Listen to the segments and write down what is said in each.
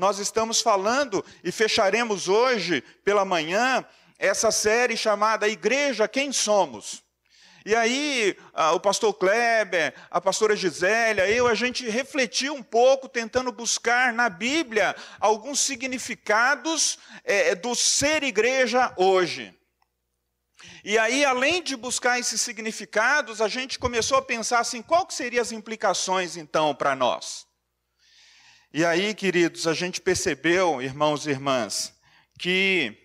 Nós estamos falando e fecharemos hoje pela manhã essa série chamada Igreja Quem Somos. E aí, o pastor Kleber, a pastora Gisélia, eu, a gente refletiu um pouco, tentando buscar na Bíblia alguns significados é, do ser igreja hoje. E aí, além de buscar esses significados, a gente começou a pensar assim: qual que seriam as implicações então para nós? E aí, queridos, a gente percebeu, irmãos e irmãs, que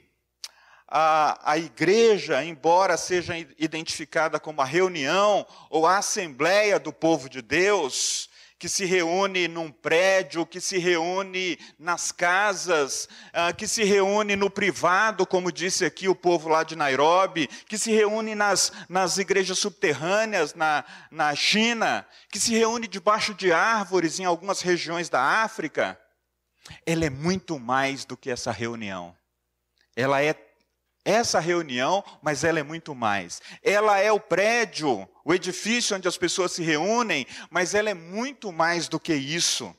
a, a igreja, embora seja identificada como a reunião ou a assembleia do povo de Deus, que se reúne num prédio, que se reúne nas casas, ah, que se reúne no privado, como disse aqui o povo lá de Nairobi, que se reúne nas, nas igrejas subterrâneas na, na China, que se reúne debaixo de árvores em algumas regiões da África. Ela é muito mais do que essa reunião. Ela é essa reunião, mas ela é muito mais. Ela é o prédio, o edifício onde as pessoas se reúnem, mas ela é muito mais do que isso.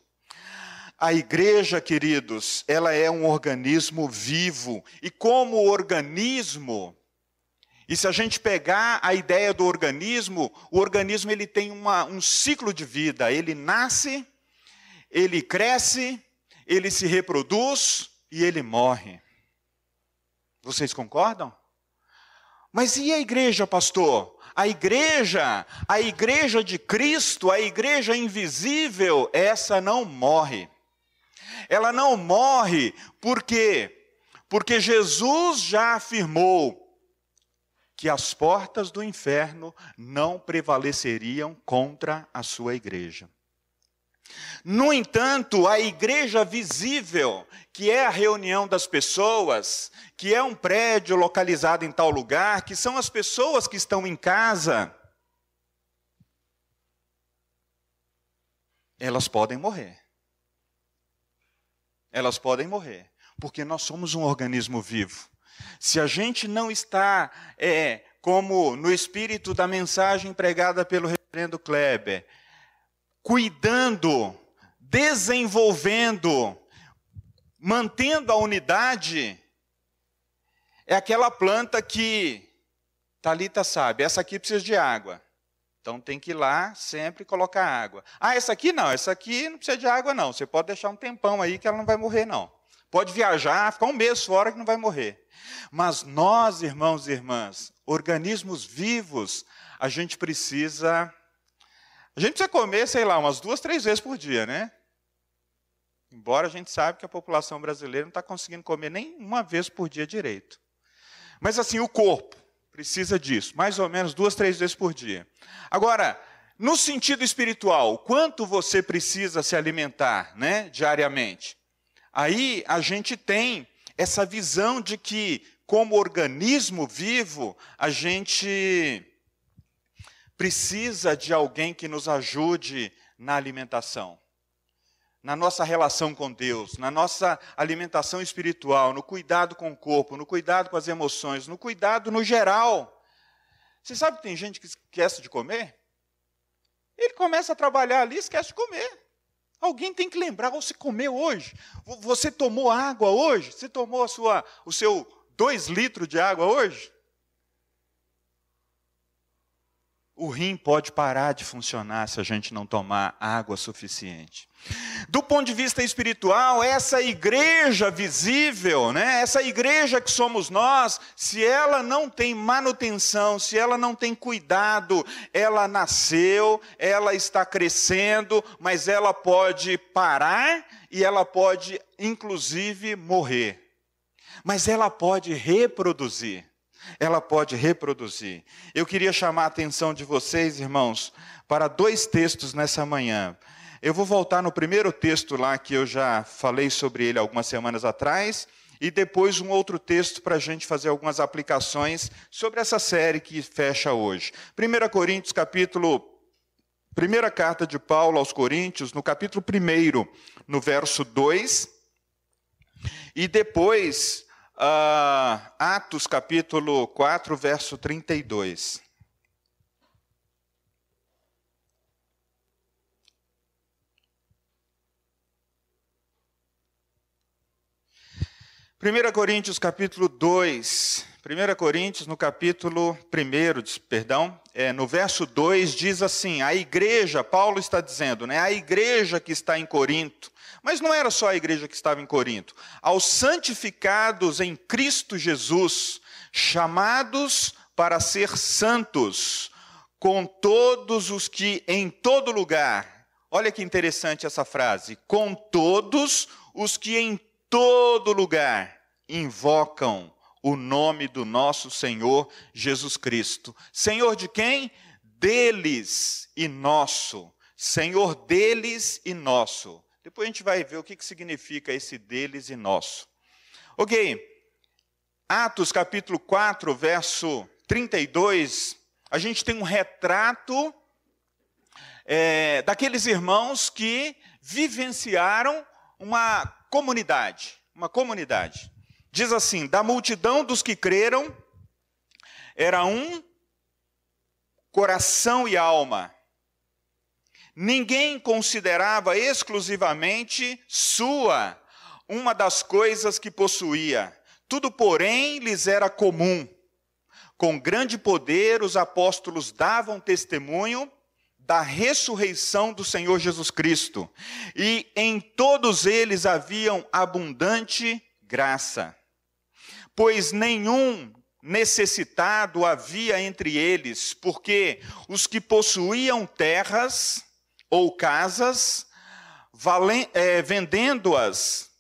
A igreja, queridos, ela é um organismo vivo, e como organismo, e se a gente pegar a ideia do organismo, o organismo ele tem uma, um ciclo de vida. Ele nasce, ele cresce, ele se reproduz e ele morre. Vocês concordam? Mas e a igreja, pastor? A igreja, a igreja de Cristo, a igreja invisível, essa não morre. Ela não morre por quê? Porque Jesus já afirmou que as portas do inferno não prevaleceriam contra a sua igreja. No entanto, a igreja visível, que é a reunião das pessoas, que é um prédio localizado em tal lugar, que são as pessoas que estão em casa, elas podem morrer. Elas podem morrer, porque nós somos um organismo vivo. Se a gente não está, é, como no espírito da mensagem pregada pelo reverendo Kleber, cuidando, desenvolvendo, mantendo a unidade, é aquela planta que Talita sabe, essa aqui precisa de água. Então tem que ir lá sempre colocar água. Ah, essa aqui não, essa aqui não precisa de água não. Você pode deixar um tempão aí que ela não vai morrer não. Pode viajar, ficar um mês fora que não vai morrer. Mas nós, irmãos e irmãs, organismos vivos, a gente precisa a gente precisa comer, sei lá, umas duas, três vezes por dia, né? Embora a gente saiba que a população brasileira não está conseguindo comer nem uma vez por dia direito. Mas assim, o corpo precisa disso, mais ou menos duas, três vezes por dia. Agora, no sentido espiritual, quanto você precisa se alimentar, né, diariamente? Aí a gente tem essa visão de que, como organismo vivo, a gente precisa de alguém que nos ajude na alimentação, na nossa relação com Deus, na nossa alimentação espiritual, no cuidado com o corpo, no cuidado com as emoções, no cuidado no geral. Você sabe que tem gente que esquece de comer? Ele começa a trabalhar ali e esquece de comer. Alguém tem que lembrar, você comeu hoje? Você tomou água hoje? Você tomou sua, o seu dois litros de água hoje? O rim pode parar de funcionar se a gente não tomar água suficiente. Do ponto de vista espiritual, essa igreja visível, né, essa igreja que somos nós, se ela não tem manutenção, se ela não tem cuidado, ela nasceu, ela está crescendo, mas ela pode parar e ela pode, inclusive, morrer. Mas ela pode reproduzir ela pode reproduzir. Eu queria chamar a atenção de vocês, irmãos, para dois textos nessa manhã. Eu vou voltar no primeiro texto lá que eu já falei sobre ele algumas semanas atrás, e depois um outro texto para a gente fazer algumas aplicações sobre essa série que fecha hoje. 1 Coríntios, capítulo. Primeira carta de Paulo aos Coríntios, no capítulo 1, no verso 2. E depois, Uh, Atos capítulo 4, verso 32. 1 Coríntios capítulo 2. 1 Coríntios, no capítulo 1, perdão, é, no verso 2, diz assim: a igreja, Paulo está dizendo, né, a igreja que está em Corinto, mas não era só a igreja que estava em Corinto, aos santificados em Cristo Jesus, chamados para ser santos, com todos os que em todo lugar, olha que interessante essa frase, com todos os que em todo lugar invocam o nome do nosso Senhor Jesus Cristo. Senhor de quem? Deles e nosso. Senhor deles e nosso. Depois a gente vai ver o que, que significa esse deles e nosso. Ok. Atos capítulo 4, verso 32, a gente tem um retrato é, daqueles irmãos que vivenciaram uma comunidade, uma comunidade. Diz assim: da multidão dos que creram, era um coração e alma. Ninguém considerava exclusivamente sua uma das coisas que possuía. Tudo, porém, lhes era comum. Com grande poder, os apóstolos davam testemunho da ressurreição do Senhor Jesus Cristo, e em todos eles haviam abundante graça. Pois nenhum necessitado havia entre eles, porque os que possuíam terras ou casas, é, vendendo-as,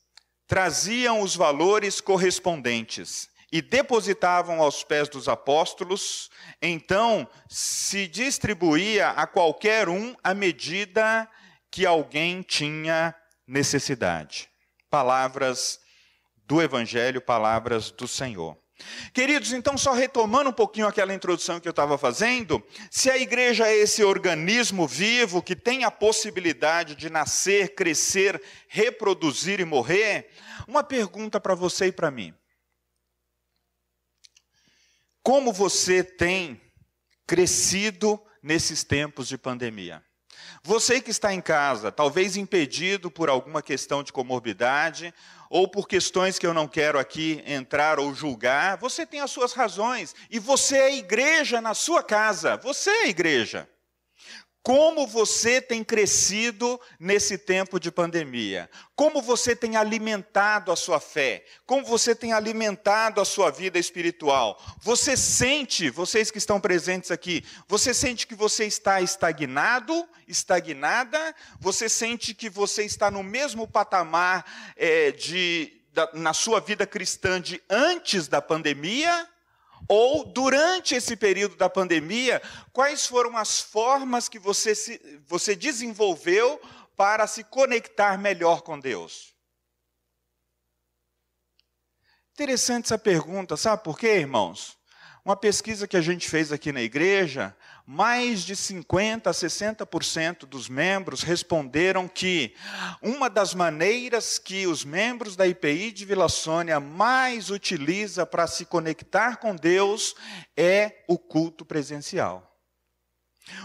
traziam os valores correspondentes e depositavam aos pés dos apóstolos, então se distribuía a qualquer um à medida que alguém tinha necessidade. Palavras do Evangelho, palavras do Senhor. Queridos, então, só retomando um pouquinho aquela introdução que eu estava fazendo, se a igreja é esse organismo vivo que tem a possibilidade de nascer, crescer, reproduzir e morrer, uma pergunta para você e para mim. Como você tem crescido nesses tempos de pandemia? Você que está em casa, talvez impedido por alguma questão de comorbidade, ou por questões que eu não quero aqui entrar ou julgar, você tem as suas razões. E você é igreja na sua casa. Você é igreja. Como você tem crescido nesse tempo de pandemia? Como você tem alimentado a sua fé? Como você tem alimentado a sua vida espiritual? Você sente, vocês que estão presentes aqui, você sente que você está estagnado, estagnada? Você sente que você está no mesmo patamar é, de, da, na sua vida cristã de antes da pandemia? Ou, durante esse período da pandemia, quais foram as formas que você, se, você desenvolveu para se conectar melhor com Deus? Interessante essa pergunta, sabe por quê, irmãos? Uma pesquisa que a gente fez aqui na igreja, mais de 50% a 60% dos membros responderam que uma das maneiras que os membros da IPI de Vila Sônia mais utiliza para se conectar com Deus é o culto presencial.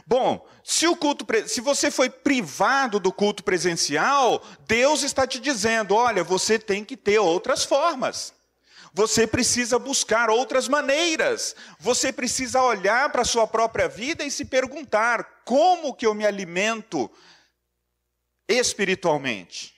Bom, se o culto, se você foi privado do culto presencial, Deus está te dizendo, olha, você tem que ter outras formas. Você precisa buscar outras maneiras. Você precisa olhar para a sua própria vida e se perguntar: como que eu me alimento espiritualmente?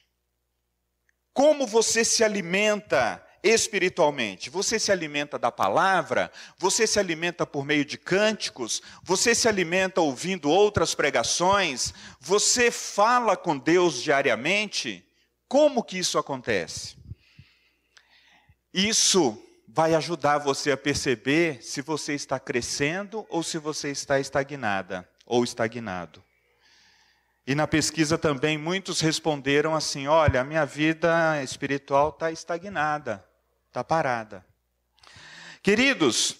Como você se alimenta espiritualmente? Você se alimenta da palavra? Você se alimenta por meio de cânticos? Você se alimenta ouvindo outras pregações? Você fala com Deus diariamente? Como que isso acontece? Isso vai ajudar você a perceber se você está crescendo ou se você está estagnada ou estagnado. E na pesquisa também muitos responderam assim: olha, a minha vida espiritual está estagnada, está parada. Queridos,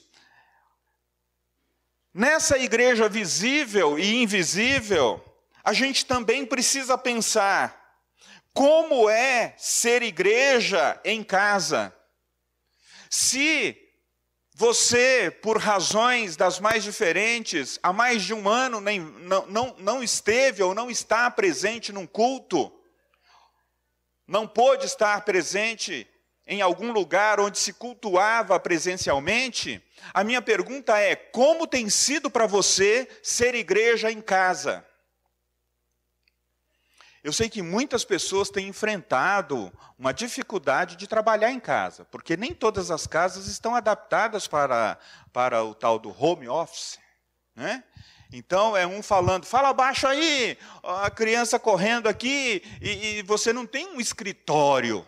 nessa igreja visível e invisível, a gente também precisa pensar como é ser igreja em casa. Se você, por razões das mais diferentes, há mais de um ano nem, não, não, não esteve ou não está presente num culto, não pôde estar presente em algum lugar onde se cultuava presencialmente, a minha pergunta é: como tem sido para você ser igreja em casa? Eu sei que muitas pessoas têm enfrentado uma dificuldade de trabalhar em casa, porque nem todas as casas estão adaptadas para, para o tal do home office. Né? Então é um falando, fala baixo aí, a criança correndo aqui, e, e você não tem um escritório.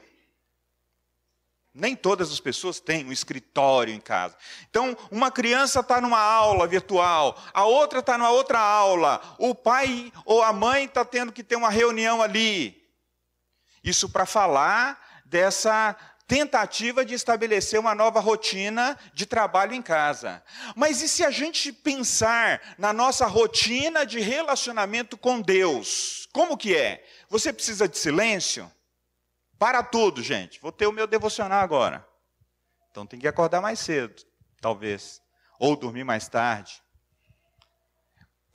Nem todas as pessoas têm um escritório em casa. Então, uma criança está numa aula virtual, a outra está numa outra aula, o pai ou a mãe está tendo que ter uma reunião ali. Isso para falar dessa tentativa de estabelecer uma nova rotina de trabalho em casa. Mas e se a gente pensar na nossa rotina de relacionamento com Deus? Como que é? Você precisa de silêncio? Para tudo, gente. Vou ter o meu devocional agora. Então tem que acordar mais cedo, talvez. Ou dormir mais tarde.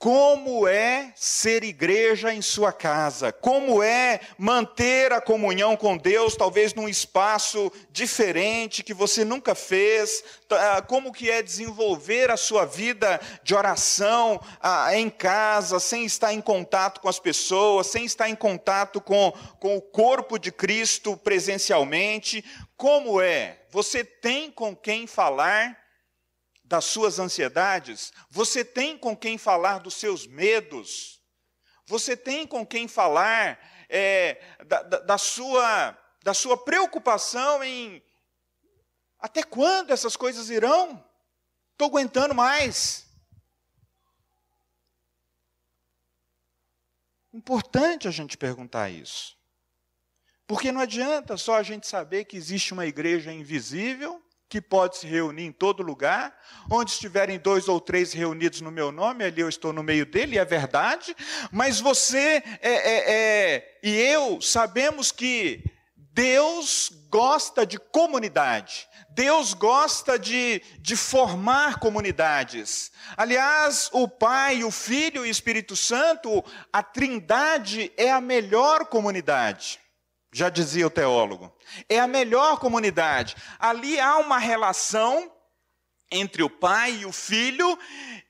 Como é ser igreja em sua casa? Como é manter a comunhão com Deus, talvez num espaço diferente que você nunca fez? Ah, como que é desenvolver a sua vida de oração ah, em casa, sem estar em contato com as pessoas, sem estar em contato com, com o corpo de Cristo presencialmente? Como é? Você tem com quem falar? Das suas ansiedades, você tem com quem falar dos seus medos, você tem com quem falar é, da, da, da, sua, da sua preocupação em até quando essas coisas irão? Estou aguentando mais. Importante a gente perguntar isso. Porque não adianta só a gente saber que existe uma igreja invisível que pode se reunir em todo lugar, onde estiverem dois ou três reunidos no meu nome, ali eu estou no meio dele, é verdade, mas você é, é, é, e eu sabemos que Deus gosta de comunidade, Deus gosta de, de formar comunidades. Aliás, o Pai, o Filho e o Espírito Santo, a Trindade é a melhor comunidade já dizia o teólogo. É a melhor comunidade. Ali há uma relação entre o Pai e o Filho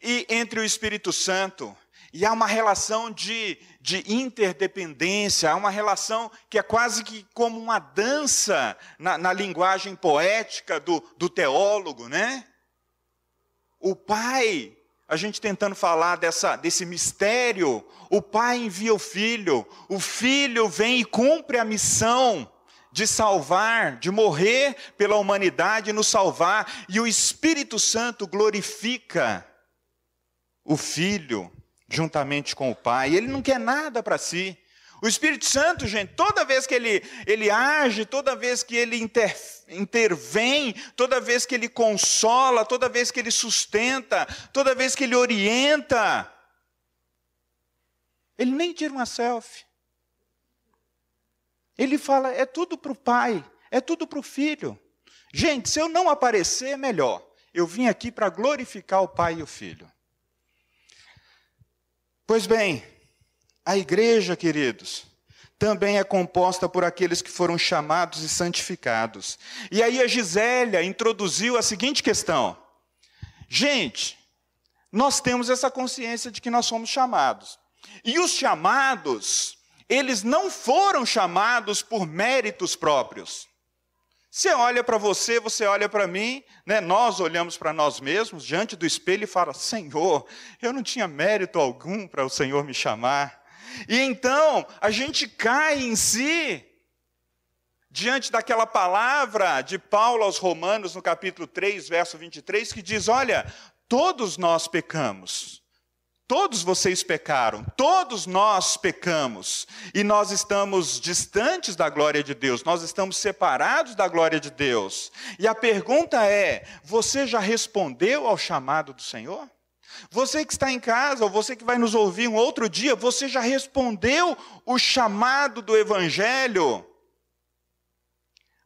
e entre o Espírito Santo. E há uma relação de, de interdependência, há uma relação que é quase que como uma dança na, na linguagem poética do, do teólogo, né? O Pai a gente tentando falar dessa, desse mistério, o pai envia o filho, o filho vem e cumpre a missão de salvar, de morrer pela humanidade nos salvar, e o Espírito Santo glorifica o filho juntamente com o pai. Ele não quer nada para si. O Espírito Santo, gente, toda vez que ele, ele age, toda vez que ele inter, intervém, toda vez que ele consola, toda vez que ele sustenta, toda vez que ele orienta, ele nem tira uma selfie. Ele fala: é tudo para o pai, é tudo para o filho. Gente, se eu não aparecer, é melhor. Eu vim aqui para glorificar o pai e o filho. Pois bem, a igreja, queridos, também é composta por aqueles que foram chamados e santificados. E aí a Gisélia introduziu a seguinte questão: gente, nós temos essa consciência de que nós somos chamados. E os chamados, eles não foram chamados por méritos próprios. Você olha para você, você olha para mim, né? nós olhamos para nós mesmos diante do espelho e fala: Senhor, eu não tinha mérito algum para o Senhor me chamar. E então a gente cai em si, diante daquela palavra de Paulo aos Romanos, no capítulo 3, verso 23, que diz: Olha, todos nós pecamos. Todos vocês pecaram, todos nós pecamos, e nós estamos distantes da glória de Deus, nós estamos separados da glória de Deus. E a pergunta é: você já respondeu ao chamado do Senhor? Você que está em casa, ou você que vai nos ouvir um outro dia, você já respondeu o chamado do Evangelho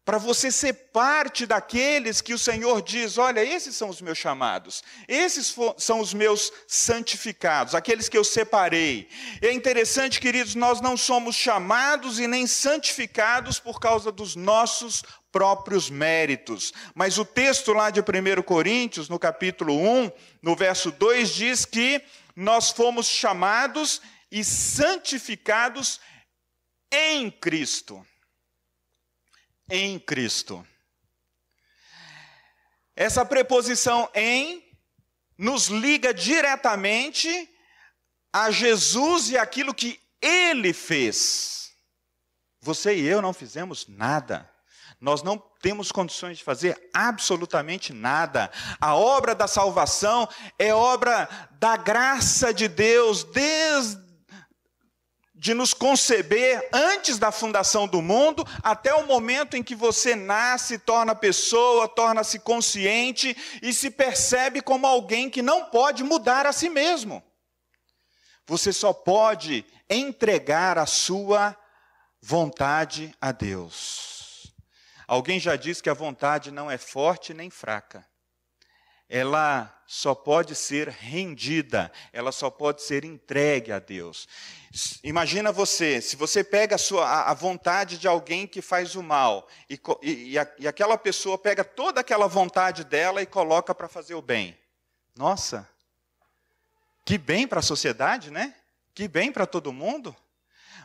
para você ser parte daqueles que o Senhor diz: olha, esses são os meus chamados, esses são os meus santificados, aqueles que eu separei. E é interessante, queridos, nós não somos chamados e nem santificados por causa dos nossos próprios méritos. Mas o texto lá de 1 Coríntios, no capítulo 1, no verso 2, diz que nós fomos chamados e santificados em Cristo em Cristo. Essa preposição em nos liga diretamente a Jesus e aquilo que ele fez. Você e eu não fizemos nada. Nós não temos condições de fazer absolutamente nada. A obra da salvação é obra da graça de Deus, desde de nos conceber antes da fundação do mundo, até o momento em que você nasce, torna pessoa, torna-se consciente e se percebe como alguém que não pode mudar a si mesmo. Você só pode entregar a sua vontade a Deus. Alguém já disse que a vontade não é forte nem fraca. Ela só pode ser rendida, ela só pode ser entregue a Deus. Imagina você, se você pega a, sua, a vontade de alguém que faz o mal, e, e, e aquela pessoa pega toda aquela vontade dela e coloca para fazer o bem. Nossa, que bem para a sociedade, né? Que bem para todo mundo.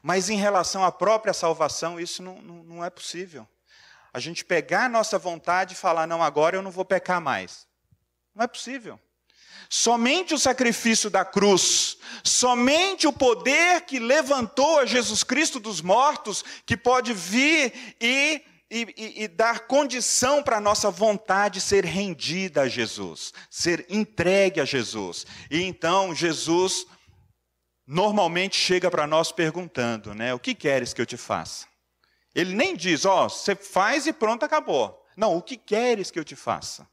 Mas em relação à própria salvação, isso não, não, não é possível. A gente pegar a nossa vontade e falar, não, agora eu não vou pecar mais. Não é possível. Somente o sacrifício da cruz, somente o poder que levantou a Jesus Cristo dos mortos, que pode vir e, e, e dar condição para a nossa vontade ser rendida a Jesus, ser entregue a Jesus. E então Jesus normalmente chega para nós perguntando, né? O que queres que eu te faça? Ele nem diz, ó, oh, você faz e pronto, acabou. Não, o que queres que eu te faça?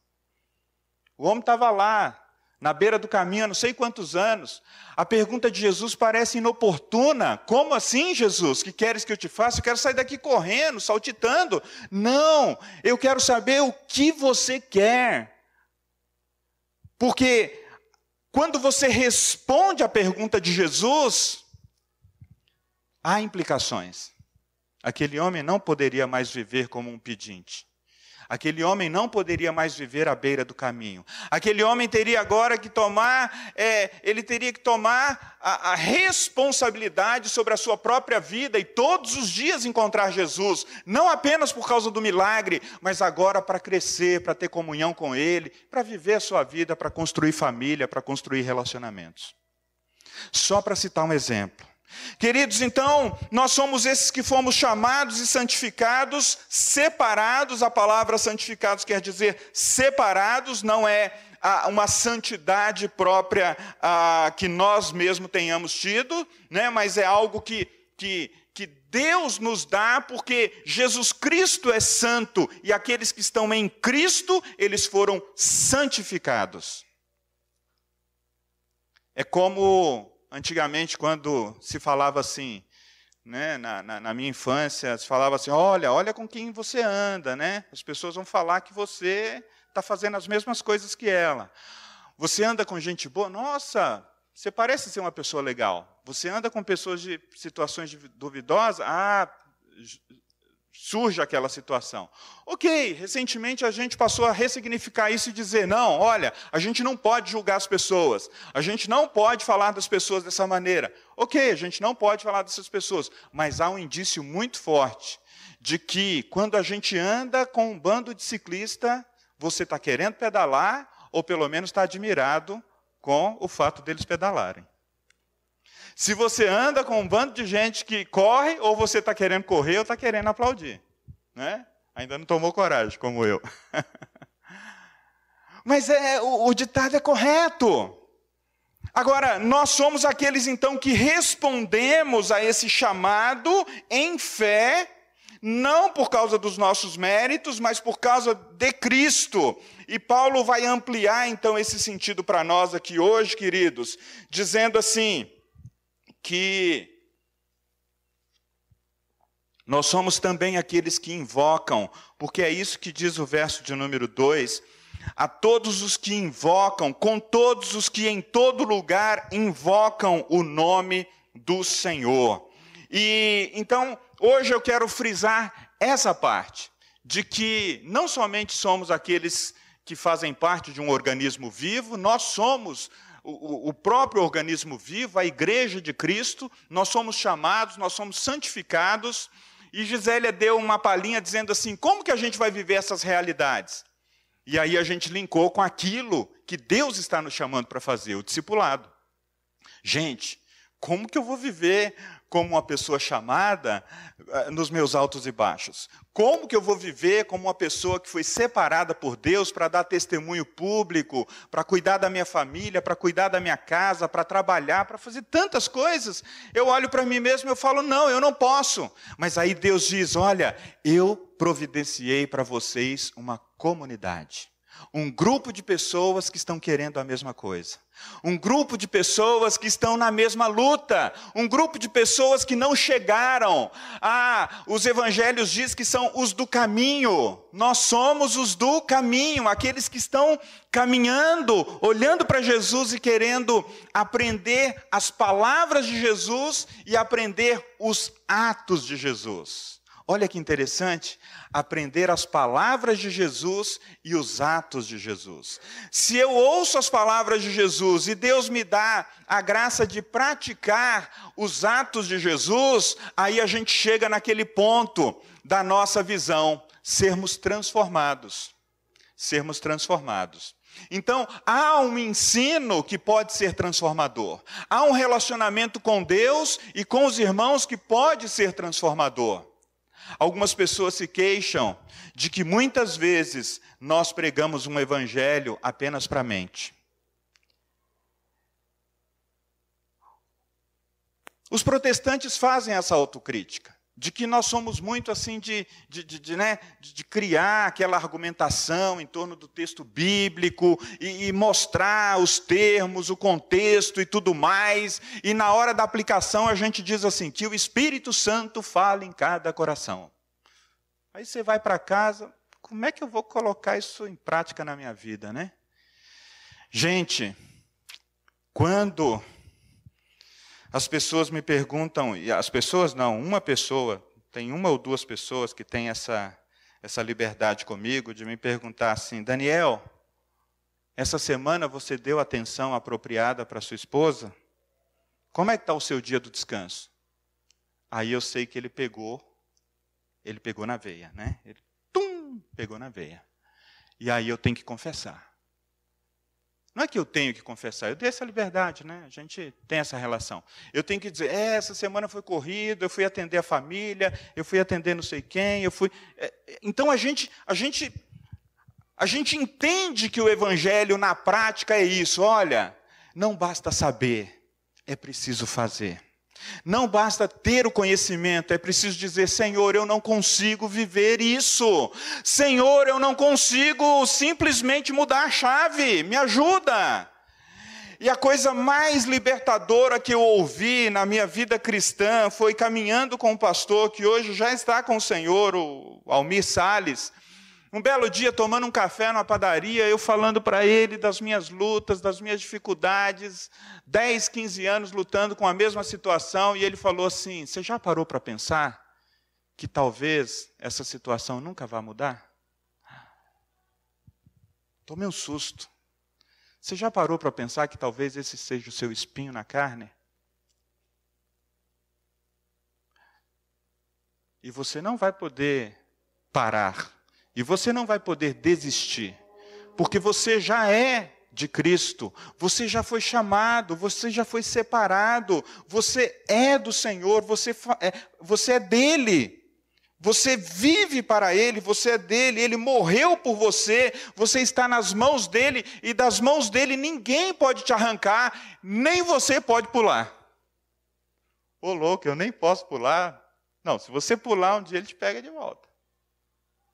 O homem estava lá, na beira do caminho há não sei quantos anos. A pergunta de Jesus parece inoportuna. Como assim, Jesus? Que queres que eu te faça? Eu quero sair daqui correndo, saltitando. Não, eu quero saber o que você quer. Porque quando você responde à pergunta de Jesus, há implicações. Aquele homem não poderia mais viver como um pedinte. Aquele homem não poderia mais viver à beira do caminho. Aquele homem teria agora que tomar, é, ele teria que tomar a, a, responsabilidade sobre a sua própria vida e todos os dias encontrar Jesus, não apenas por causa do milagre, mas agora para crescer, para ter comunhão com Ele, para viver a sua vida, para construir família, para construir relacionamentos. Só para citar um exemplo. Queridos, então, nós somos esses que fomos chamados e santificados, separados, a palavra santificados quer dizer separados, não é uma santidade própria que nós mesmos tenhamos tido, né, mas é algo que, que, que Deus nos dá, porque Jesus Cristo é santo e aqueles que estão em Cristo, eles foram santificados. É como antigamente, quando se falava assim, né, na, na, na, minha infância, se falava assim: olha, olha com quem você anda, né? As pessoas vão falar que você está fazendo as mesmas coisas que ela. Você anda com gente boa, nossa, você parece ser uma pessoa legal. Você anda com pessoas de situações duvidosas, ah, surge aquela situação. Ok, recentemente a gente passou a ressignificar isso e dizer: não, olha, a gente não pode julgar as pessoas, a gente não pode falar das pessoas dessa maneira. Ok, a gente não pode falar dessas pessoas, mas há um indício muito forte de que quando a gente anda com um bando de ciclista, você está querendo pedalar ou pelo menos está admirado com o fato deles pedalarem. Se você anda com um bando de gente que corre, ou você está querendo correr ou está querendo aplaudir. Né? Ainda não tomou coragem, como eu. Mas é, o, o ditado é correto. Agora, nós somos aqueles então que respondemos a esse chamado em fé, não por causa dos nossos méritos, mas por causa de Cristo. E Paulo vai ampliar então esse sentido para nós aqui hoje, queridos, dizendo assim: que Nós somos também aqueles que invocam, porque é isso que diz o verso de número 2. A todos os que invocam, com todos os que em todo lugar invocam o nome do Senhor. E então, hoje eu quero frisar essa parte, de que não somente somos aqueles que fazem parte de um organismo vivo, nós somos o, o, próprio organismo vivo, a igreja de Cristo, nós somos chamados, nós somos santificados, e Gisélia deu uma palhinha dizendo assim: como que a gente vai viver essas realidades? E aí a gente linkou com aquilo que Deus está nos chamando para fazer, o discipulado. Gente, como que eu vou viver como uma pessoa chamada eh, nos meus altos e baixos? Como que eu vou viver como uma pessoa que foi separada por Deus para dar testemunho público, para cuidar da minha família, para cuidar da minha casa, para trabalhar, para fazer tantas coisas? Eu olho para mim mesmo e falo: "Não, eu não posso". Mas aí Deus diz: "Olha, eu providenciei para vocês uma comunidade, um grupo de pessoas que estão querendo a mesma coisa. Um grupo de pessoas que estão na mesma luta, um grupo de pessoas que não chegaram. Ah, os evangelhos diz que são os do caminho. Nós somos os do caminho, aqueles que estão caminhando, olhando para Jesus e querendo aprender as palavras de Jesus e aprender os atos de Jesus. Olha que interessante, aprender as palavras de Jesus e os atos de Jesus. Se eu ouço as palavras de Jesus e Deus me dá a graça de praticar os atos de Jesus, aí a gente chega naquele ponto da nossa visão, sermos transformados. Sermos transformados. Então, há um ensino que pode ser transformador. Há um relacionamento com Deus e com os irmãos que pode ser transformador. Algumas pessoas se queixam de que muitas vezes nós pregamos um evangelho apenas para a mente. Os protestantes fazem essa autocrítica, de que nós somos muito assim de, de, de, de né, de, criar aquela argumentação em torno do texto bíblico e, e mostrar os termos, o contexto e tudo mais, e na hora da aplicação a gente diz assim: que o Espírito Santo fala em cada coração. Aí você vai para casa, como é que eu vou colocar isso em prática na minha vida, né? Gente, quando as pessoas me perguntam, e as pessoas não, uma pessoa, tem uma ou duas pessoas que têm essa, essa liberdade comigo de me perguntar assim: Daniel, essa semana você deu atenção apropriada para sua esposa? Como é que está o seu dia do descanso? Aí eu sei que ele pegou, ele pegou na veia, né? Ele, tum, pegou na veia. E aí eu tenho que confessar. Não é que eu tenho que confessar, eu dei essa liberdade, né? A gente tem essa relação. Eu tenho que dizer, é, essa semana foi corrida, eu fui atender a família, eu fui atender não sei quem, eu fui. É, então a gente, a gente, a gente entende que o evangelho na prática é isso. Olha, não basta saber, é preciso fazer. Não basta ter o conhecimento, é preciso dizer: Senhor, eu não consigo viver isso. Senhor, eu não consigo simplesmente mudar a chave, me ajuda. E a coisa mais libertadora que eu ouvi na minha vida cristã foi caminhando com um pastor que hoje já está com o Senhor, o Almir Sales. Um belo dia, tomando um café numa padaria, eu falando para ele das minhas lutas, das minhas dificuldades, 10, 15 anos lutando com a mesma situação, e ele falou assim: Você já parou para pensar que talvez essa situação nunca vá mudar? Tomei um susto. Você já parou para pensar que talvez esse seja o seu espinho na carne? E você não vai poder parar e você não vai poder desistir, porque você já é de Cristo, você já foi chamado, você já foi separado, você é do Senhor, você é, você é dele. Você vive para Ele, você é dele, Ele morreu por você, você está nas mãos dele, e das mãos dele ninguém pode te arrancar, nem você pode pular. Ô louco, eu nem posso pular. Não, se você pular, um dia ele te pega de volta.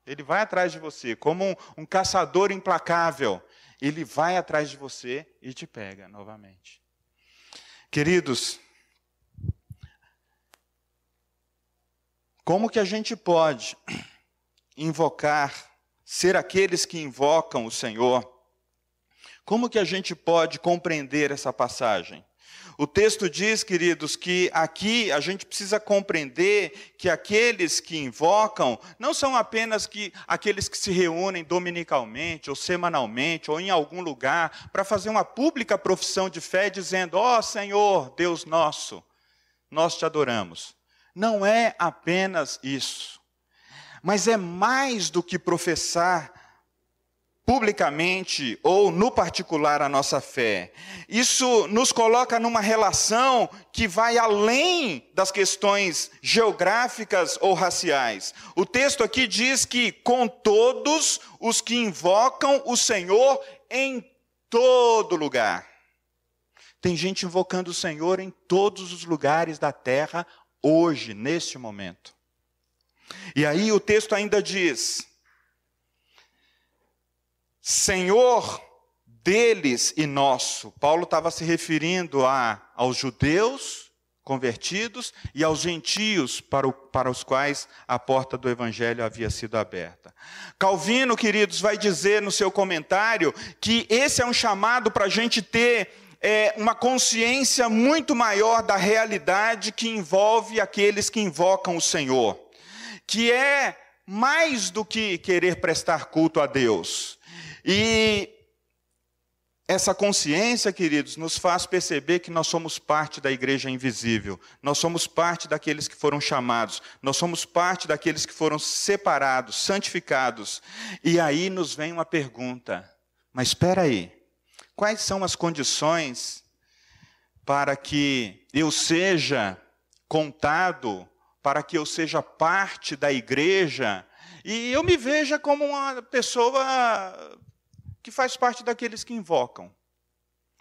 Ele vai atrás de você, como um, um caçador implacável. Ele vai atrás de você e te pega novamente. Queridos, Como que a gente pode invocar, ser aqueles que invocam o Senhor? Como que a gente pode compreender essa passagem? O texto diz, queridos, que aqui a gente precisa compreender que aqueles que invocam não são apenas que aqueles que se reúnem dominicalmente ou semanalmente ou em algum lugar para fazer uma pública profissão de fé dizendo: "Ó oh, Senhor, Deus nosso, nós te adoramos". Não é apenas isso. Mas é mais do que professar publicamente ou no particular a nossa fé. Isso nos coloca numa relação que vai além das questões geográficas ou raciais. O texto aqui diz que com todos os que invocam o Senhor em todo lugar. Tem gente invocando o Senhor em todos os lugares da terra hoje, neste momento. E aí o texto ainda diz: Senhor deles e nosso. Paulo estava se referindo a, aos judeus convertidos e aos gentios para, o, para os quais a porta do evangelho havia sido aberta. Calvino, queridos, vai dizer no seu comentário que esse é um chamado para a gente ter é, uma consciência muito maior da realidade que envolve aqueles que invocam o Senhor, que é mais do que querer prestar culto a Deus e essa consciência, queridos, nos faz perceber que nós somos parte da igreja invisível, nós somos parte daqueles que foram chamados, nós somos parte daqueles que foram separados, santificados. E aí nos vem uma pergunta: mas espera aí, quais são as condições para que eu seja contado, para que eu seja parte da igreja e eu me veja como uma pessoa que faz parte daqueles que invocam.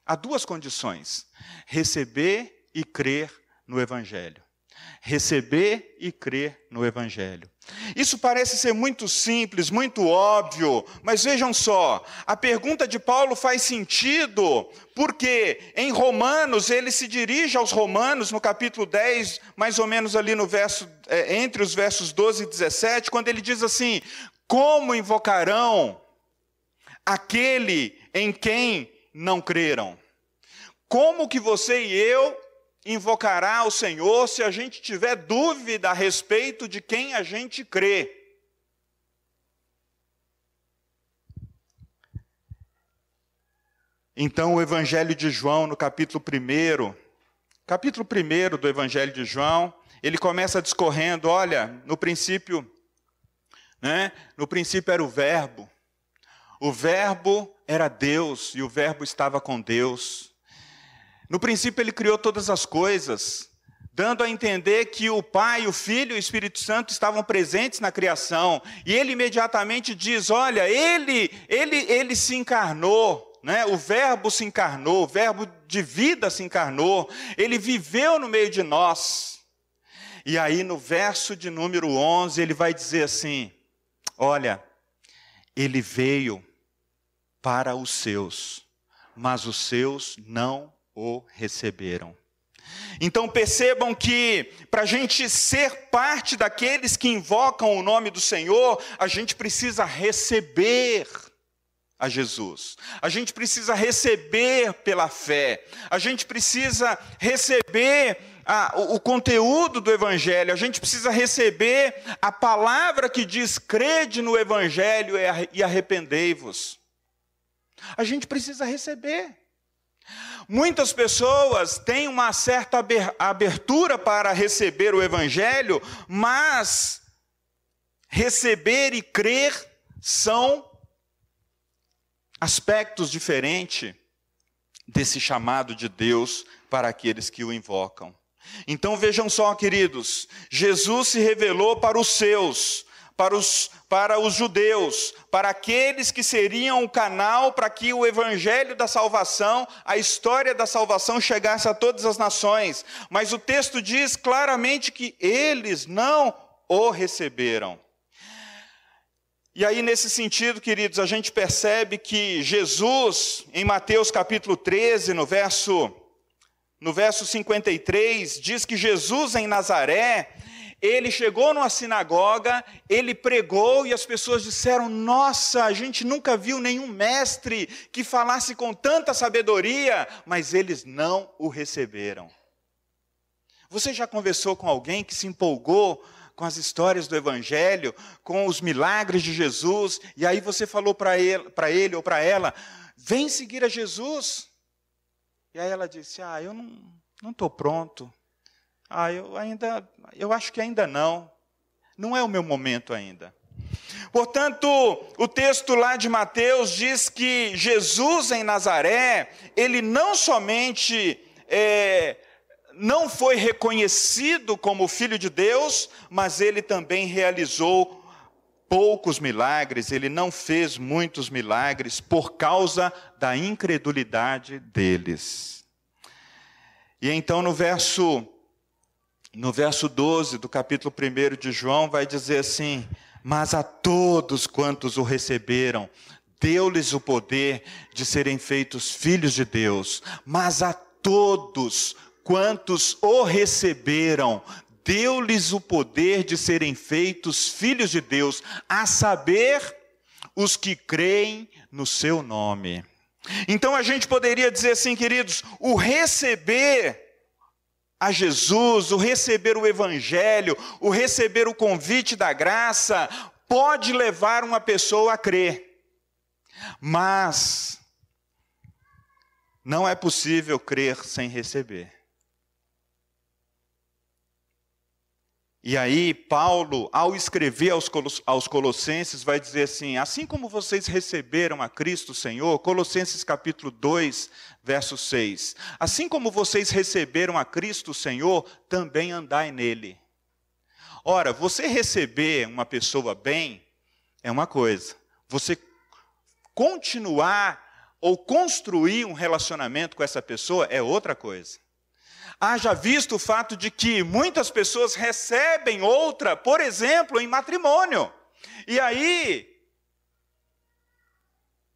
Há duas condições: receber e crer no Evangelho. Receber e crer no Evangelho. Isso parece ser muito simples, muito óbvio, mas vejam só, a pergunta de Paulo faz sentido, porque em Romanos, ele se dirige aos Romanos, no capítulo 10, mais ou menos ali no verso, é, entre os versos 12 e 17, quando ele diz assim: Como invocarão aquele em quem não creram. Como que você e eu invocará o Senhor se a gente tiver dúvida a respeito de quem a gente crê? Então, o Evangelho de João, no capítulo 1, capítulo 1 do Evangelho de João, ele começa discorrendo: olha, no princípio, né, no princípio era o Verbo, o Verbo era Deus e o Verbo estava com Deus. No princípio, ele criou todas as coisas, dando a entender que o Pai, o Filho e o Espírito Santo estavam presentes na criação. E ele imediatamente diz: Olha, ele, ele, ele se encarnou. Né? O Verbo se encarnou, o Verbo de vida se encarnou, ele viveu no meio de nós. E aí, no verso de número 11, ele vai dizer assim: Olha, ele veio para os seus, mas os seus não o receberam. Então percebam que, para a gente ser parte daqueles que invocam o nome do Senhor, a gente precisa receber a Jesus. A gente precisa receber pela fé. A gente precisa receber a, o, o, conteúdo do Evangelho. A gente precisa receber a palavra que diz: crede no Evangelho e arrependei-vos. A gente precisa receber. Muitas pessoas têm uma certa abertura para receber o Evangelho, mas receber e crer são aspectos diferentes desse chamado de Deus para aqueles que o invocam. Então vejam só, queridos, Jesus se revelou para os seus, para os, para os judeus, para aqueles que seriam o canal para que o evangelho da salvação, a história da salvação chegasse a todas as nações. Mas o texto diz claramente que eles não o receberam. E aí, nesse sentido, queridos, a gente percebe que Jesus, em Mateus capítulo 13, no verso, no verso 53, diz que Jesus em Nazaré, ele chegou numa sinagoga, ele pregou e as pessoas disseram: Nossa, a gente nunca viu nenhum mestre que falasse com tanta sabedoria, mas eles não o receberam. Você já conversou com alguém que se empolgou com as histórias do Evangelho, com os milagres de Jesus, e aí você falou para ele, ele ou para ela: Vem seguir a Jesus. E aí ela disse: Ah, eu não estou pronto. Ah, eu ainda, eu acho que ainda não. Não é o meu momento ainda. Portanto, o texto lá de Mateus diz que Jesus em Nazaré, ele não somente é, não foi reconhecido como filho de Deus, mas ele também realizou poucos milagres, ele não fez muitos milagres por causa da incredulidade deles. E então no verso no verso 12 do capítulo 1 de João, vai dizer assim: Mas a todos quantos o receberam, deu-lhes o poder de serem feitos filhos de Deus. Mas a todos quantos o receberam, deu-lhes o poder de serem feitos filhos de Deus, a saber, os que creem no seu nome. Então a gente poderia dizer assim, queridos, o receber a Jesus, o receber o Evangelho, o receber o convite da graça, pode levar uma pessoa a crer. Mas não é possível crer sem receber. E aí, Paulo, ao escrever aos Colossenses, vai dizer assim: assim como vocês receberam a Cristo Senhor, Colossenses capítulo 2, verso 6. Assim como vocês receberam a Cristo Senhor, também andai nele. Ora, você receber uma pessoa bem é uma coisa, você continuar ou construir um relacionamento com essa pessoa é outra coisa. Haja visto o fato de que muitas pessoas recebem outra, por exemplo, em matrimônio. E aí,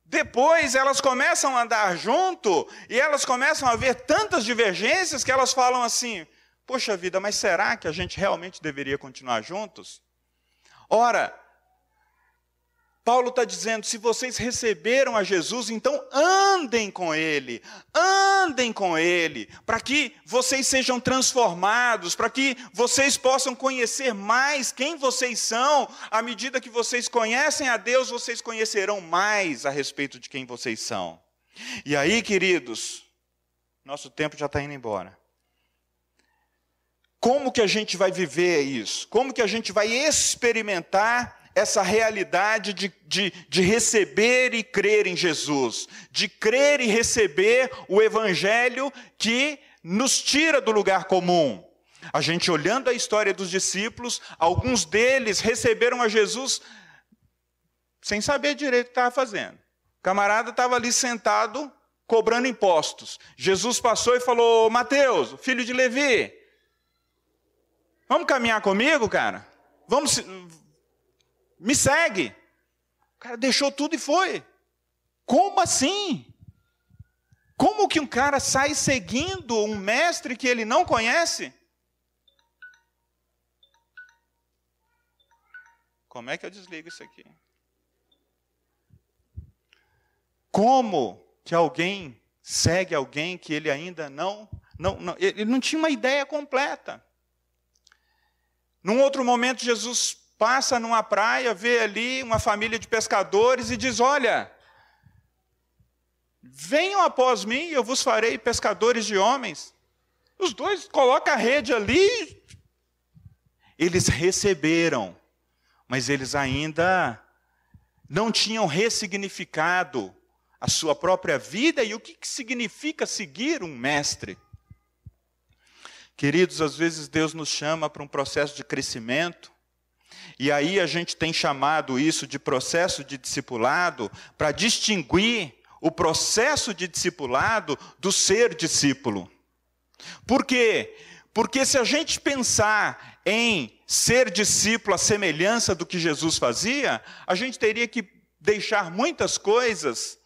depois elas começam a andar junto e elas começam a ver tantas divergências que elas falam assim: Poxa vida, mas será que a gente realmente deveria continuar juntos? Ora, Paulo está dizendo: se vocês receberam a Jesus, então andem com Ele, andem com Ele, para que vocês sejam transformados, para que vocês possam conhecer mais quem vocês são. À medida que vocês conhecem a Deus, vocês conhecerão mais a respeito de quem vocês são. E aí, queridos, nosso tempo já está indo embora. Como que a gente vai viver isso? Como que a gente vai experimentar essa realidade de, de, de, receber e crer em Jesus, de crer e receber o Evangelho que nos tira do lugar comum. A gente olhando a história dos discípulos, alguns deles receberam a Jesus sem saber direito o que estava fazendo. O camarada estava ali sentado, cobrando impostos. Jesus passou e falou: Mateus, filho de Levi, vamos caminhar comigo, cara? Vamos, me segue. O cara deixou tudo e foi. Como assim? Como que um cara sai seguindo um mestre que ele não conhece? Como é que eu desligo isso aqui? Como que alguém segue alguém que ele ainda não, não, não ele não tinha uma ideia completa? Num outro momento, Jesus passa numa praia, vê ali uma família de pescadores e diz: Olha, venham após mim, eu vos farei pescadores de homens. Os dois colocam a rede ali. Eles receberam, mas eles ainda não tinham ressignificado a sua própria vida e o que significa seguir um mestre. Queridos, às vezes Deus nos chama para um processo de crescimento, e aí a gente tem chamado isso de processo de discipulado para distinguir o processo de discipulado do ser discípulo. Por quê? Porque se a gente pensar em ser discípulo à semelhança do que Jesus fazia, a gente teria que deixar muitas coisas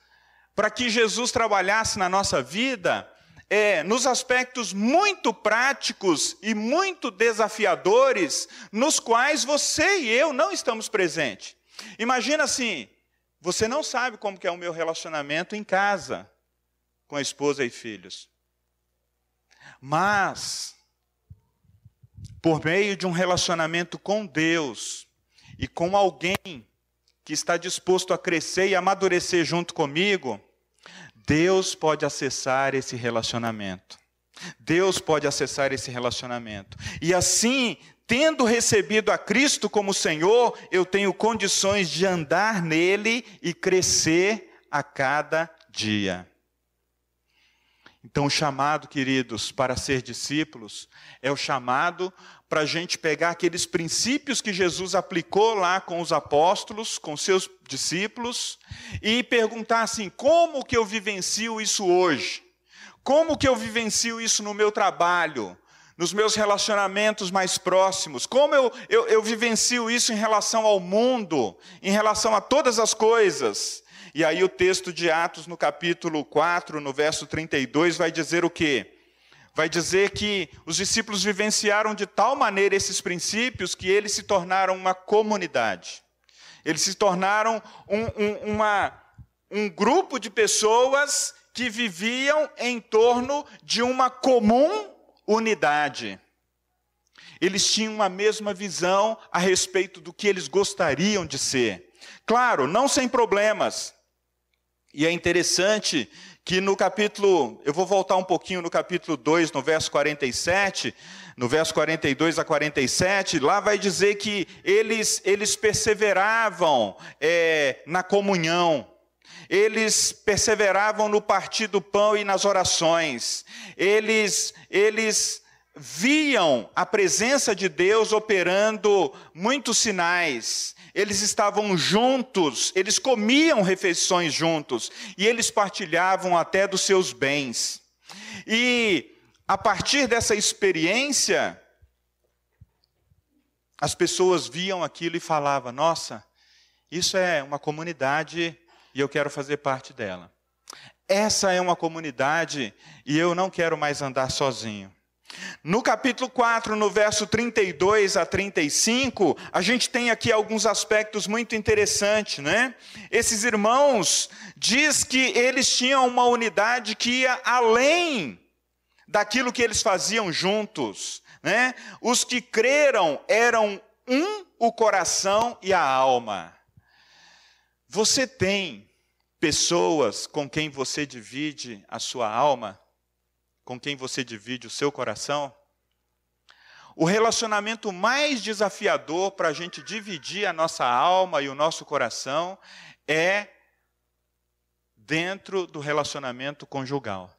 para que Jesus trabalhasse na nossa vida é, nos aspectos muito práticos e muito desafiadores, nos quais você e eu não estamos presentes. Imagina assim, você não sabe como é o meu relacionamento em casa, com a esposa e filhos. Mas, por meio de um relacionamento com Deus e com alguém que está disposto a crescer e amadurecer junto comigo, Deus pode acessar esse relacionamento. Deus pode acessar esse relacionamento. E assim, tendo recebido a Cristo como Senhor, eu tenho condições de andar nele e crescer a cada dia. Então, o chamado, queridos, para ser discípulos, é o chamado para a gente pegar aqueles princípios que Jesus aplicou lá com os apóstolos, com seus discípulos, e perguntar assim: como que eu vivencio isso hoje? Como que eu vivencio isso no meu trabalho? Nos meus relacionamentos mais próximos? Como eu, eu, eu vivencio isso em relação ao mundo, em relação a todas as coisas? E aí o texto de Atos, no capítulo 4, no verso 32, vai dizer o quê? Vai dizer que os discípulos vivenciaram de tal maneira esses princípios que eles se tornaram uma comunidade. Eles se tornaram um, um, uma, um grupo de pessoas que viviam em torno de uma comum unidade. Eles tinham a mesma visão a respeito do que eles gostariam de ser. Claro, não sem problemas. E é interessante que no capítulo, eu vou voltar um pouquinho no capítulo 2, no verso 47, no verso 42 a 47, lá vai dizer que eles, eles perseveravam é, na comunhão, eles perseveravam no partir do pão e nas orações, eles, eles viam a presença de Deus operando muitos sinais, eles estavam juntos, eles comiam refeições juntos e eles partilhavam até dos seus bens. E a partir dessa experiência, as pessoas viam aquilo e falavam: Nossa, isso é uma comunidade e eu quero fazer parte dela. Essa é uma comunidade e eu não quero mais andar sozinho. No capítulo 4, no verso 32 a 35, a gente tem aqui alguns aspectos muito interessantes, né? Esses irmãos diz que eles tinham uma unidade que ia além daquilo que eles faziam juntos, né? Os que creram eram um o coração e a alma. Você tem pessoas com quem você divide a sua alma? Com quem você divide o seu coração? O relacionamento mais desafiador para a gente dividir a nossa alma e o nosso coração é dentro do relacionamento conjugal.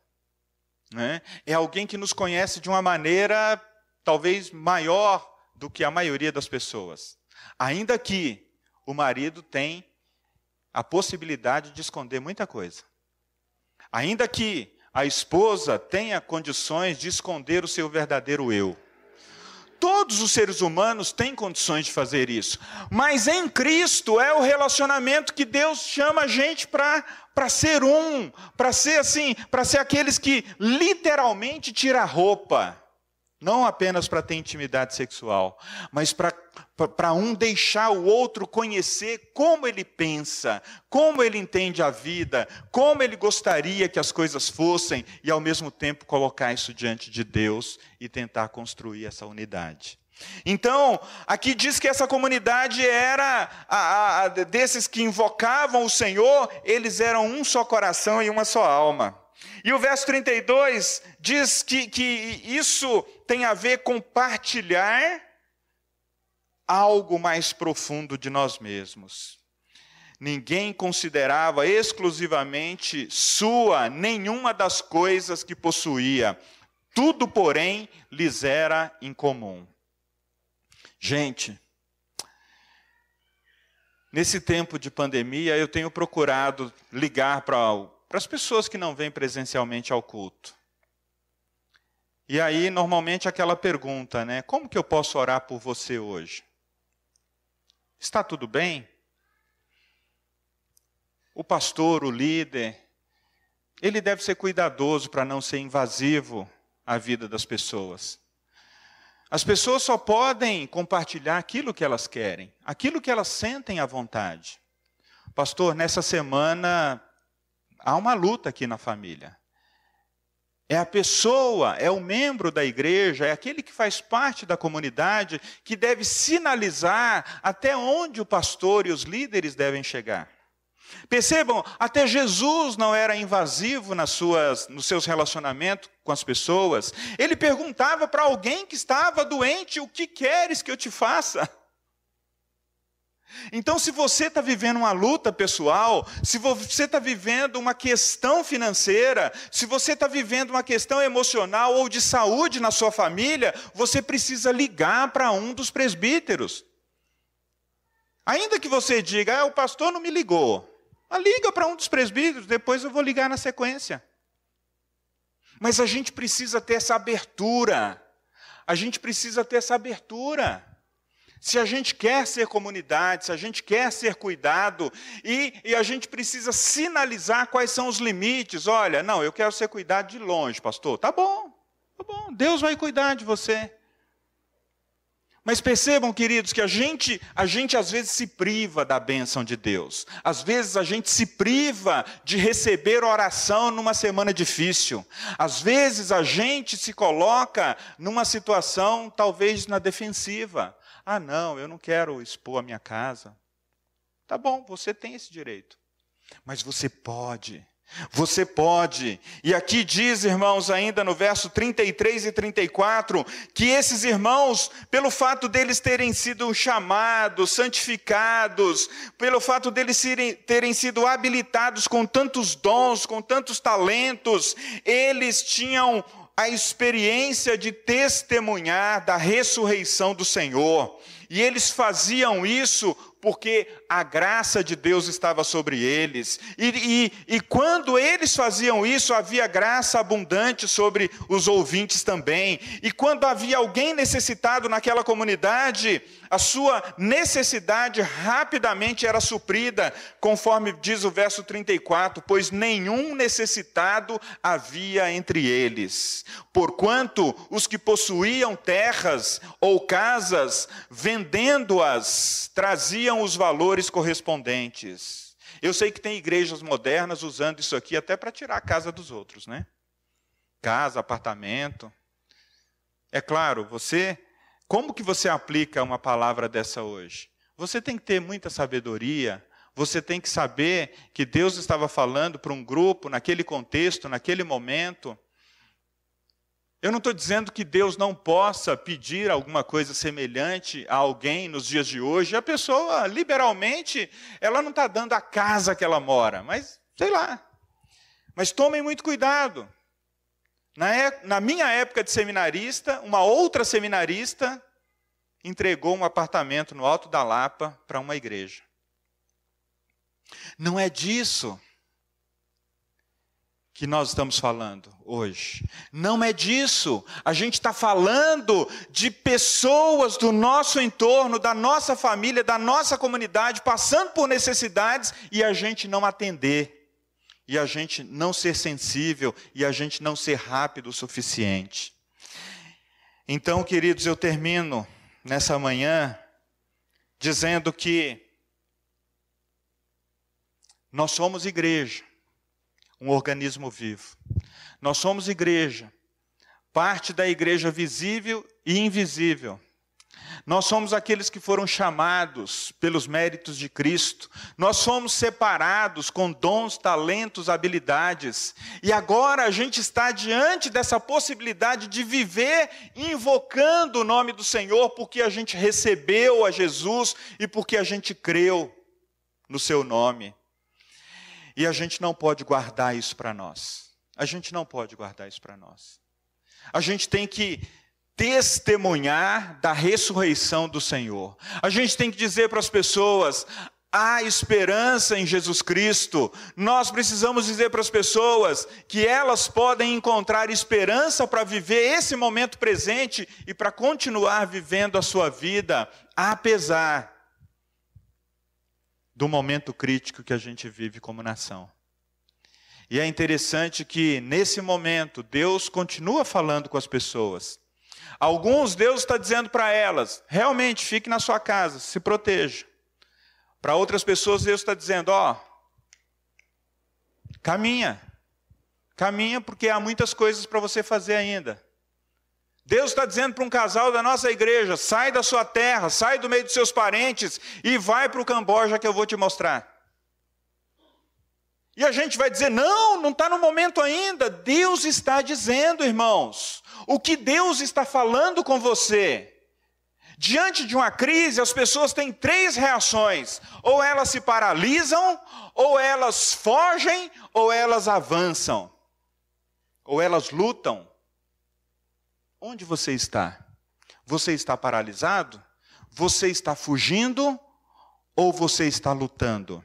Né? É alguém que nos conhece de uma maneira talvez maior do que a maioria das pessoas. Ainda que o marido tem a possibilidade de esconder muita coisa. Ainda que a esposa tenha condições de esconder o seu verdadeiro eu. Todos os seres humanos têm condições de fazer isso, mas em Cristo é o relacionamento que Deus chama a gente para ser um, para ser assim, para ser aqueles que literalmente tira a roupa não apenas para ter intimidade sexual, mas para um deixar o outro conhecer como ele pensa, como ele entende a vida, como ele gostaria que as coisas fossem, e ao mesmo tempo colocar isso diante de Deus e tentar construir essa unidade. Então, aqui diz que essa comunidade era a, a, desses que invocavam o Senhor, eles eram um só coração e uma só alma. E o verso 32 diz que, que isso tem a ver com partilhar algo mais profundo de nós mesmos. Ninguém considerava exclusivamente sua nenhuma das coisas que possuía, tudo, porém, lhes era incomum. Gente, nesse tempo de pandemia, eu tenho procurado ligar para para as pessoas que não vêm presencialmente ao culto. E aí, normalmente, aquela pergunta, né? Como que eu posso orar por você hoje? Está tudo bem? O pastor, o líder, ele deve ser cuidadoso para não ser invasivo à vida das pessoas. As pessoas só podem compartilhar aquilo que elas querem, aquilo que elas sentem à vontade. Pastor, nessa semana há uma luta aqui na família. É a pessoa, é o membro da igreja, é aquele que faz parte da comunidade que deve sinalizar até onde o pastor e os líderes devem chegar. Percebam, até Jesus não era invasivo nas suas, nos seus relacionamentos com as pessoas. Ele perguntava para alguém que estava doente: O que queres que eu te faça? Então, se você está vivendo uma luta pessoal, se você está vivendo uma questão financeira, se você está vivendo uma questão emocional ou de saúde na sua família, você precisa ligar para um dos presbíteros. Ainda que você diga, ah, o pastor não me ligou. Ah, liga para um dos presbíteros, depois eu vou ligar na sequência. Mas a gente precisa ter essa abertura. A gente precisa ter essa abertura. Se a gente quer ser comunidade, se a gente quer ser cuidado, e, e, a gente precisa sinalizar quais são os limites. Olha, não, eu quero ser cuidado de longe, pastor. Tá bom, tá bom, Deus vai cuidar de você. Mas percebam, queridos, que a gente, a gente às vezes se priva da bênção de Deus. Às vezes a gente se priva de receber oração numa semana difícil. Às vezes a gente se coloca numa situação talvez na defensiva. Ah, não, eu não quero expor a minha casa. Tá bom, você tem esse direito. Mas você pode você pode. E aqui diz, irmãos, ainda no verso 33 e 34, que esses irmãos, pelo fato deles terem sido chamados, santificados, pelo fato deles terem sido habilitados com tantos dons, com tantos talentos, eles tinham a experiência de testemunhar da ressurreição do Senhor. E eles faziam isso porque a graça de Deus estava sobre eles. E, e, e, quando eles faziam isso, havia graça abundante sobre os ouvintes também. E quando havia alguém necessitado naquela comunidade, a sua necessidade rapidamente era suprida, conforme diz o verso 34, pois nenhum necessitado havia entre eles. Porquanto os que possuíam terras ou casas, vendendo-as, traziam os valores correspondentes. Eu sei que tem igrejas modernas usando isso aqui até para tirar a casa dos outros, né? Casa, apartamento. É claro, você como que você aplica uma palavra dessa hoje? Você tem que ter muita sabedoria, você tem que saber que Deus estava falando para um grupo, naquele contexto, naquele momento. Eu não estou dizendo que Deus não possa pedir alguma coisa semelhante a alguém nos dias de hoje. A pessoa, liberalmente, ela não está dando a casa que ela mora, mas sei lá. Mas tomem muito cuidado. Na, é, na minha época de seminarista, uma outra seminarista entregou um apartamento no Alto da Lapa para uma igreja. Não é disso que nós estamos falando hoje. Não é disso. A gente está falando de pessoas do nosso entorno, da nossa família, da nossa comunidade, passando por necessidades e a gente não atender e a gente não ser sensível e a gente não ser rápido o suficiente. Então, queridos, eu termino nessa manhã dizendo que nós somos igreja, um organismo vivo. Nós somos igreja, parte da igreja visível e invisível. Nós somos aqueles que foram chamados pelos méritos de Cristo. Nós somos separados com dons, talentos, habilidades. E agora a gente está diante dessa possibilidade de viver invocando o nome do Senhor, porque a gente recebeu a Jesus e porque a gente creu no seu nome. E a gente não pode guardar isso para nós. A gente não pode guardar isso para nós. A gente tem que testemunhar da ressurreição do Senhor. A gente tem que dizer para as pessoas: há esperança em Jesus Cristo. Nós precisamos dizer para as pessoas que elas podem encontrar esperança para viver esse momento presente e para continuar vivendo a sua vida, apesar do momento crítico que a gente vive como nação. E é interessante que, nesse momento, Deus continua falando com as pessoas. Alguns, Deus está dizendo para elas: realmente, fique na sua casa, se proteja. Para outras pessoas, Deus está dizendo: ó, caminha, caminha, porque há muitas coisas para você fazer ainda. Deus está dizendo para um casal da nossa igreja: sai da sua terra, sai do meio dos seus parentes e vai para o Camboja que eu vou te mostrar. E a gente vai dizer: não, não está no momento ainda. Deus está dizendo, irmãos, o que Deus está falando com você. Diante de uma crise, as pessoas têm três reações: ou elas se paralisam, ou elas fogem, ou elas avançam, ou elas lutam. Onde você está? Você está paralisado? Você está fugindo? Ou você está lutando?